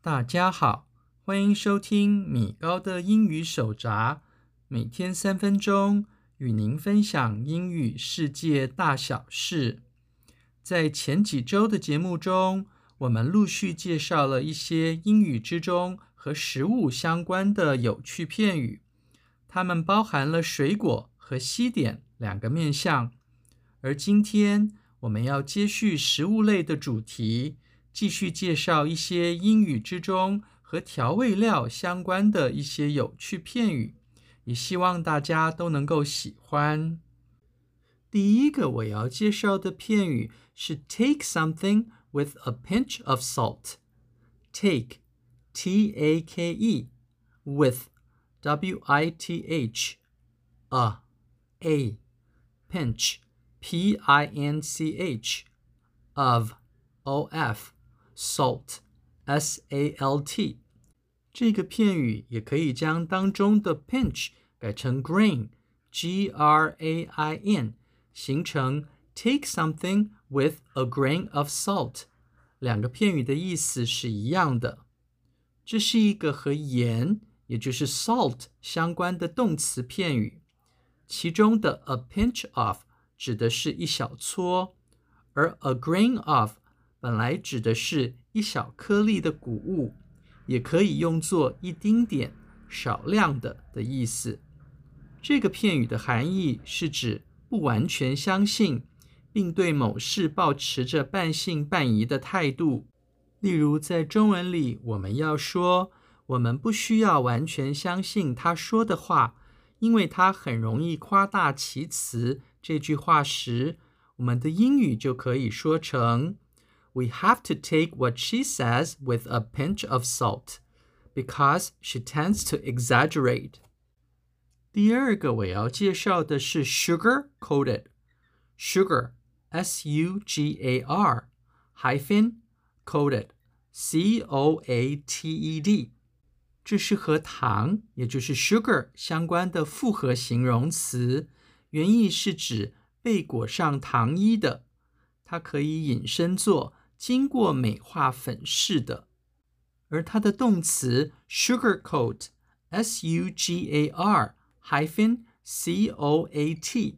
大家好，欢迎收听米高的英语手札，每天三分钟与您分享英语世界大小事。在前几周的节目中，我们陆续介绍了一些英语之中和食物相关的有趣片语，它们包含了水果和西点两个面向。而今天我们要接续食物类的主题，继续介绍一些英语之中和调味料相关的一些有趣片语，也希望大家都能够喜欢。第一个我要介绍的片语是 take something with a pinch of salt。take T-A-K-E with W-I-T-H a a pinch P-I-N-C-H of O-F salt S-A-L-T 这个片语也可以将当中的 pinch 改成 grain G-R-A-I-N 形成 take something with a grain of salt 两个片语的意思是一样的。这是一个和盐，也就是 salt 相关的动词片语，其中的 a pinch of 指的是一小撮，而 a grain of 本来指的是一小颗粒的谷物，也可以用作一丁点、少量的的意思。这个片语的含义是指不完全相信，并对某事抱持着半信半疑的态度。例如，在中文里，我们要说我们不需要完全相信他说的话，因为他很容易夸大其词。这句话时，我们的英语就可以说成：We have to take what she says with a pinch of salt, because she tends to exaggerate. 第二个我要介绍的是 sugar coated, sugar, S-U-G-A-R, hyphen, coated. C O A T E D，这是和糖，也就是 sugar 相关的复合形容词， 原意是指被裹上糖衣的。它可以引申作经过美化粉饰的。而它的动词 sugarcoat（sugar-coat）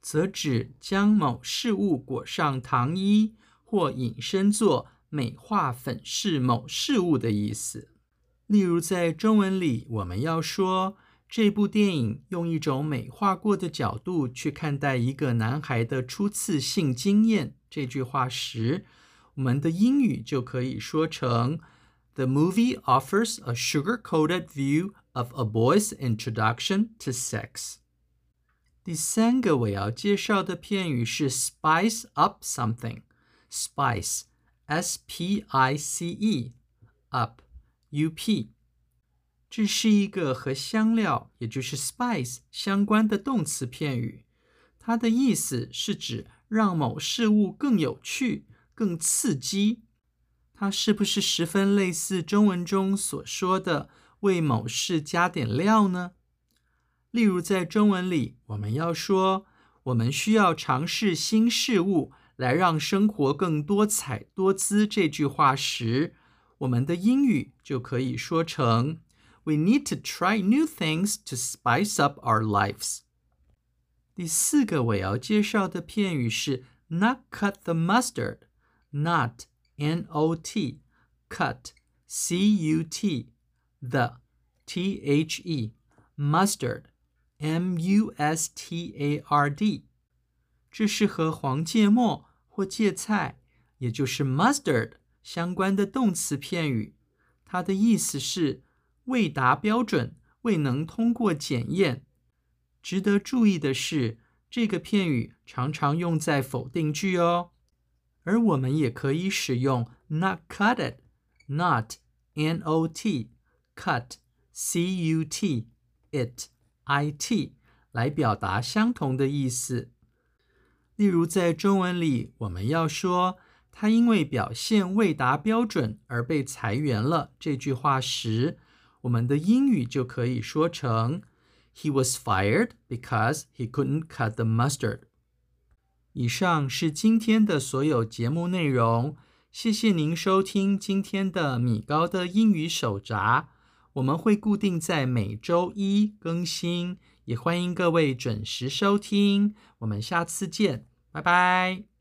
则指将某事物裹上糖衣，或引申作。美化粉饰某事物的意思。例如，在中文里，我们要说这部电影用一种美化过的角度去看待一个男孩的初次性经验这句话时，我们的英语就可以说成：The movie offers a sugar-coated view of a boy's introduction to sex。第三个我要介绍的片语是 spice up something。spice。S-P-I-C-E，up，U-P， 这是一个和香料，也就是 spice 相关的动词片语。它的意思是指让某事物更有趣、更刺激。它是不是十分类似中文中所说的为某事加点料呢？例如，在中文里，我们要说我们需要尝试新事物。来让生活更多彩多姿这句话时，我们的英语就可以说成 ：We need to try new things to spice up our lives。第四个我要介绍的片语是 not cut the mustard，not N-O-T cut C-U-T the T-H-E mustard M-U-S-T-A-R-D。这是和黄芥末或芥菜，也就是 mustard 相关的动词片语。它的意思是 未达标准，未能通过检验。值得注意的是，这个片语常常用在否定句哦。而我们也可以使用 not cut it，not N-O-T cut C-U-T it I-T 来表达相同的意思。例如，在中文里，我们要说他因为表现未达标准而被裁员了这句话时，我们的英语就可以说成 He was fired because he couldn't cut the mustard。以上是今天的所有节目内容。谢谢您收听今天的米高的英语手札。我们会固定在每周一更新，也欢迎各位准时收听。我们下次见，拜拜。